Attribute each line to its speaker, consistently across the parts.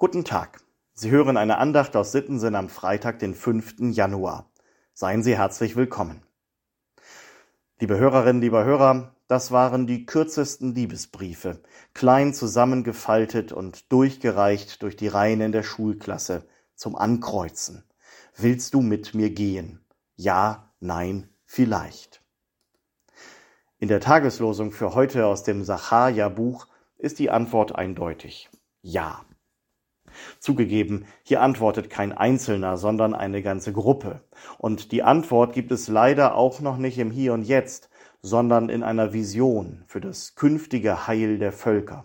Speaker 1: Guten Tag. Sie hören eine Andacht aus Sittensinn am Freitag, den 5. Januar. Seien Sie herzlich willkommen. Liebe Hörerinnen, lieber Hörer, das waren die kürzesten Liebesbriefe, klein zusammengefaltet und durchgereicht durch die Reihen in der Schulklasse zum Ankreuzen. Willst du mit mir gehen? Ja, nein, vielleicht. In der Tageslosung für heute aus dem Sacharja-Buch ist die Antwort eindeutig. Ja. Zugegeben, hier antwortet kein Einzelner, sondern eine ganze Gruppe. Und die Antwort gibt es leider auch noch nicht im Hier und Jetzt, sondern in einer Vision für das künftige Heil der Völker.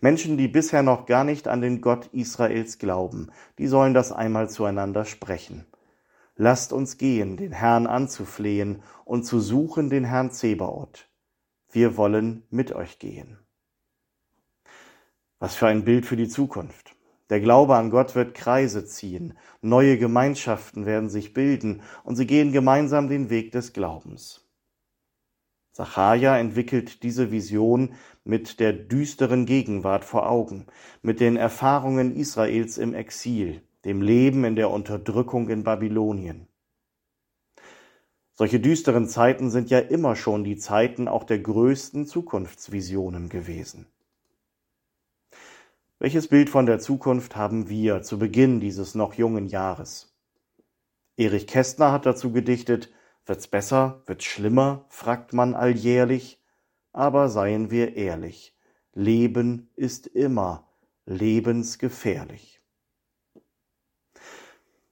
Speaker 1: Menschen, die bisher noch gar nicht an den Gott Israels glauben, die sollen das einmal zueinander sprechen. Lasst uns gehen, den Herrn anzuflehen und zu suchen den Herrn Zebaoth. Wir wollen mit euch gehen. Was für ein Bild für die Zukunft. Der Glaube an Gott wird Kreise ziehen, neue Gemeinschaften werden sich bilden und sie gehen gemeinsam den Weg des Glaubens. Zacharia entwickelt diese Vision mit der düsteren Gegenwart vor Augen, mit den Erfahrungen Israels im Exil, dem Leben in der Unterdrückung in Babylonien. Solche düsteren Zeiten sind ja immer schon die Zeiten auch der größten Zukunftsvisionen gewesen. Welches Bild von der Zukunft haben wir zu Beginn dieses noch jungen Jahres? Erich Kästner hat dazu gedichtet, wird's besser, wird's schlimmer, fragt man alljährlich, aber seien wir ehrlich, Leben ist immer lebensgefährlich.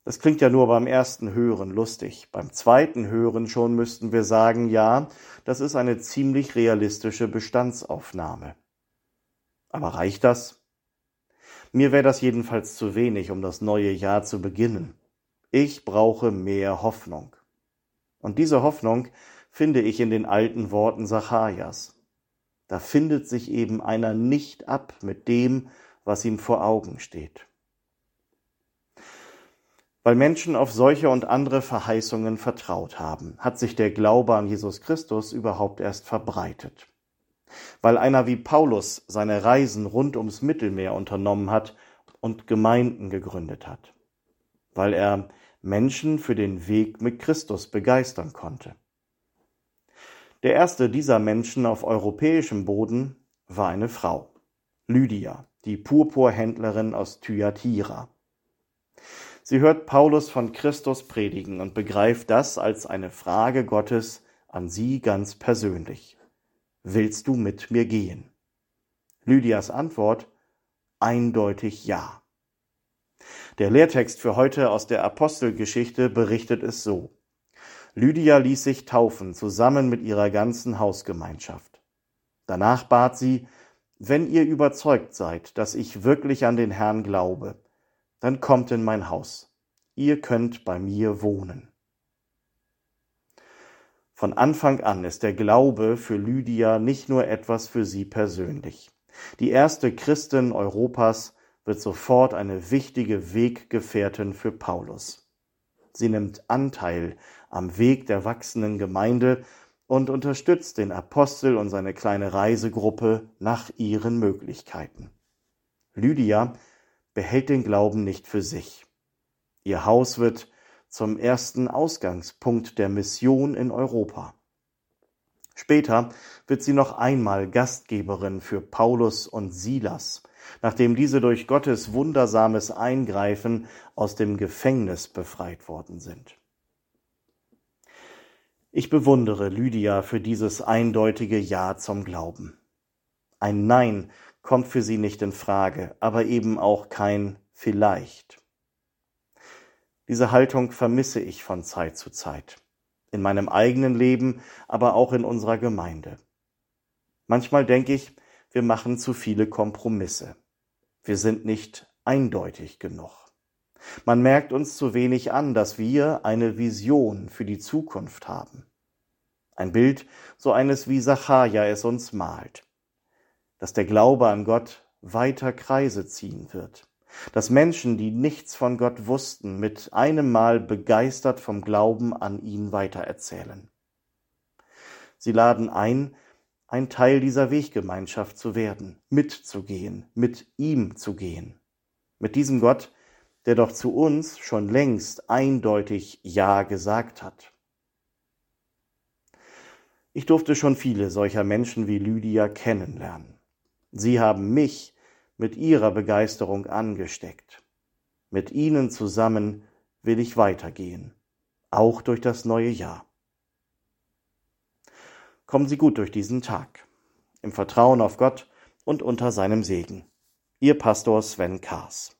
Speaker 1: Das klingt ja nur beim ersten Hören lustig. Beim zweiten Hören schon müssten wir sagen, ja, das ist eine ziemlich realistische Bestandsaufnahme. Aber reicht das? Mir wäre das jedenfalls zu wenig, um das neue Jahr zu beginnen. Ich brauche mehr Hoffnung. Und diese Hoffnung finde ich in den alten Worten Zacharias. Da findet sich eben einer nicht ab mit dem, was ihm vor Augen steht. Weil Menschen auf solche und andere Verheißungen vertraut haben, hat sich der Glaube an Jesus Christus überhaupt erst verbreitet weil einer wie Paulus seine Reisen rund ums Mittelmeer unternommen hat und Gemeinden gegründet hat, weil er Menschen für den Weg mit Christus begeistern konnte. Der erste dieser Menschen auf europäischem Boden war eine Frau, Lydia, die Purpurhändlerin aus Thyatira. Sie hört Paulus von Christus predigen und begreift das als eine Frage Gottes an sie ganz persönlich. Willst du mit mir gehen? Lydias Antwort eindeutig ja. Der Lehrtext für heute aus der Apostelgeschichte berichtet es so. Lydia ließ sich taufen zusammen mit ihrer ganzen Hausgemeinschaft. Danach bat sie, wenn ihr überzeugt seid, dass ich wirklich an den Herrn glaube, dann kommt in mein Haus. Ihr könnt bei mir wohnen. Von Anfang an ist der Glaube für Lydia nicht nur etwas für sie persönlich. Die erste Christin Europas wird sofort eine wichtige Weggefährtin für Paulus. Sie nimmt Anteil am Weg der wachsenden Gemeinde und unterstützt den Apostel und seine kleine Reisegruppe nach ihren Möglichkeiten. Lydia behält den Glauben nicht für sich. Ihr Haus wird zum ersten Ausgangspunkt der Mission in Europa. Später wird sie noch einmal Gastgeberin für Paulus und Silas, nachdem diese durch Gottes wundersames Eingreifen aus dem Gefängnis befreit worden sind. Ich bewundere Lydia für dieses eindeutige Ja zum Glauben. Ein Nein kommt für sie nicht in Frage, aber eben auch kein Vielleicht. Diese Haltung vermisse ich von Zeit zu Zeit. In meinem eigenen Leben, aber auch in unserer Gemeinde. Manchmal denke ich, wir machen zu viele Kompromisse. Wir sind nicht eindeutig genug. Man merkt uns zu wenig an, dass wir eine Vision für die Zukunft haben. Ein Bild so eines wie Zacharia es uns malt, dass der Glaube an Gott weiter Kreise ziehen wird dass Menschen, die nichts von Gott wussten, mit einem Mal begeistert vom Glauben an ihn weitererzählen. Sie laden ein, ein Teil dieser Weggemeinschaft zu werden, mitzugehen, mit ihm zu gehen. Mit diesem Gott, der doch zu uns schon längst eindeutig Ja gesagt hat. Ich durfte schon viele solcher Menschen wie Lydia kennenlernen. Sie haben mich mit ihrer Begeisterung angesteckt. Mit ihnen zusammen will ich weitergehen, auch durch das neue Jahr. Kommen Sie gut durch diesen Tag, im Vertrauen auf Gott und unter seinem Segen. Ihr Pastor Sven Kaas.